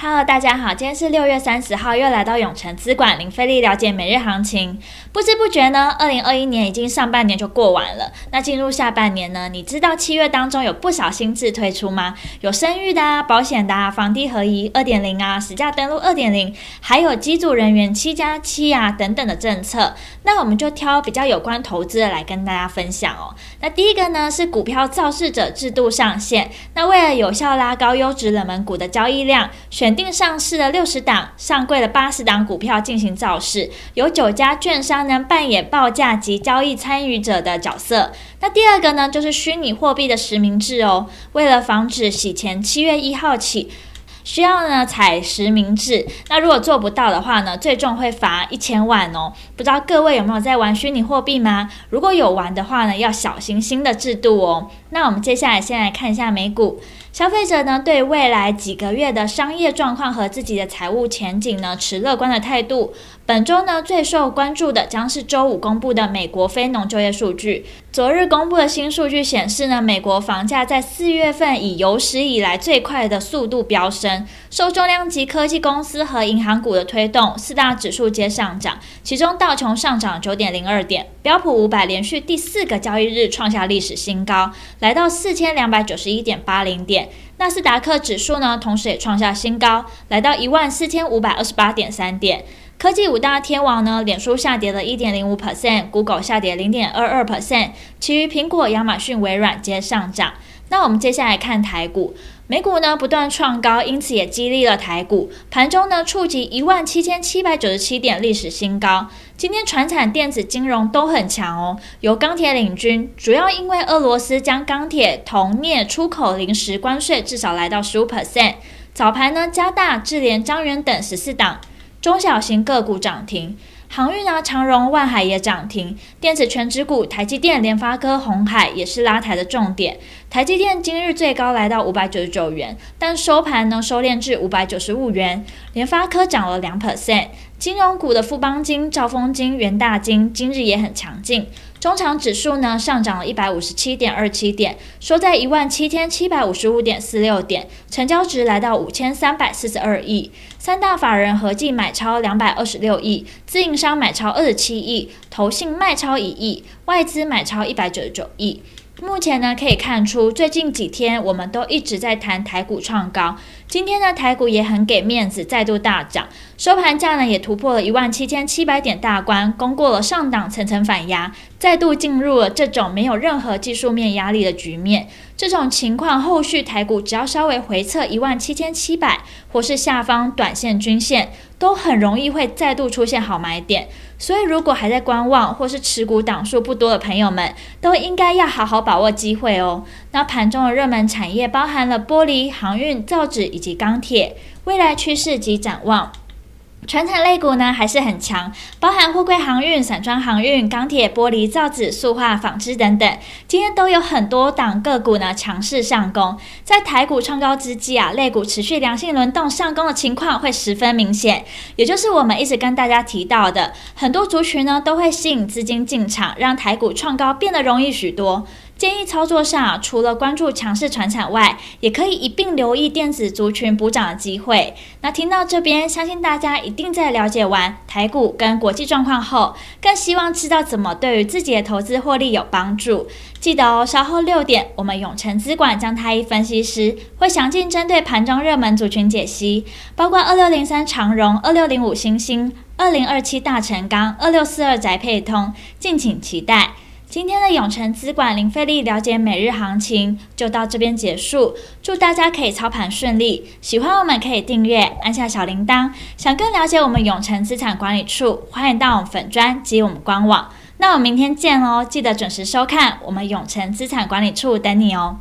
Hello，大家好，今天是六月三十号，又来到永诚资管零费力了解每日行情。不知不觉呢，二零二一年已经上半年就过完了。那进入下半年呢，你知道七月当中有不少新制推出吗？有生育的啊，保险的啊，房地合一二点零啊，实价登录二点零，还有机组人员七加七啊等等的政策。那我们就挑比较有关投资的来跟大家分享哦。那第一个呢是股票造市者制度上线。那为了有效拉高优质冷门股的交易量，选定上市的六十档，上柜的八十档股票进行造市，有九家券商呢扮演报价及交易参与者的角色。那第二个呢，就是虚拟货币的实名制哦。为了防止洗钱，七月一号起需要呢采实名制。那如果做不到的话呢，最重会罚一千万哦。不知道各位有没有在玩虚拟货币吗？如果有玩的话呢，要小心新的制度哦。那我们接下来先来看一下美股。消费者呢，对未来几个月的商业状况和自己的财务前景呢，持乐观的态度。本周呢，最受关注的将是周五公布的美国非农就业数据。昨日公布的新数据显示呢，美国房价在四月份以有史以来最快的速度飙升，受重量级科技公司和银行股的推动，四大指数皆上涨。其中道琼上涨九点零二点，标普五百连续第四个交易日创下历史新高，来到四千两百九十一点八零点。纳斯达克指数呢，同时也创下新高，来到一万四千五百二十八点三点。科技五大天王呢，脸书下跌了一点零五 percent，Google 下跌零点二二 percent，其余苹果、亚马逊、微软皆上涨。那我们接下来看台股，美股呢不断创高，因此也激励了台股，盘中呢触及一万七千七百九十七点历史新高。今天传产、电子、金融都很强哦，由钢铁领军，主要因为俄罗斯将钢铁、铜、镍出口临时关税至少来到十五 percent。早盘呢，嘉大、智联、张元等十四档。中小型个股涨停，航运啊，长荣、万海也涨停。电子权值股，台积电、联发科、鸿海也是拉抬的重点。台积电今日最高来到五百九十九元，但收盘呢收敛至五百九十五元。联发科涨了两 percent。金融股的富邦金、兆丰金、元大金今日也很强劲。中场指数呢上涨了一百五十七点二七点，收在一万七千七百五十五点四六点，成交值来到五千三百四十二亿。三大法人合计买超两百二十六亿，自营商买超二十七亿，投信卖超一亿，外资买超一百九十九亿。目前呢，可以看出最近几天我们都一直在谈台股创高。今天呢，台股也很给面子，再度大涨，收盘价呢也突破了一万七千七百点大关，攻过了上档层层反压，再度进入了这种没有任何技术面压力的局面。这种情况后续台股只要稍微回测一万七千七百，或是下方短线均线，都很容易会再度出现好买点。所以，如果还在观望或是持股档数不多的朋友们，都应该要好好把握机会哦。那盘中的热门产业包含了玻璃、航运、造纸以及钢铁，未来趋势及展望。传产类股呢还是很强，包含货柜航运、散装航运、钢铁、玻璃、造纸、塑化、纺织等等，今天都有很多档个股呢强势上攻。在台股创高之际啊，类股持续良性轮动上攻的情况会十分明显，也就是我们一直跟大家提到的，很多族群呢都会吸引资金进场，让台股创高变得容易许多。建议操作上，除了关注强势传产外，也可以一并留意电子族群补涨的机会。那听到这边，相信大家一定在了解完台股跟国际状况后，更希望知道怎么对于自己的投资获利有帮助。记得哦，稍后六点，我们永诚资管江太一分析师会详尽针对盘中热门族群解析，包括二六零三长荣、二六零五欣兴、二零二七大成钢、二六四二宅配通，敬请期待。今天的永诚资管零费力了解每日行情就到这边结束，祝大家可以操盘顺利。喜欢我们可以订阅，按下小铃铛。想更了解我们永诚资产管理处，欢迎到我们粉专及我们官网。那我们明天见哦，记得准时收看我们永诚资产管理处等你哦。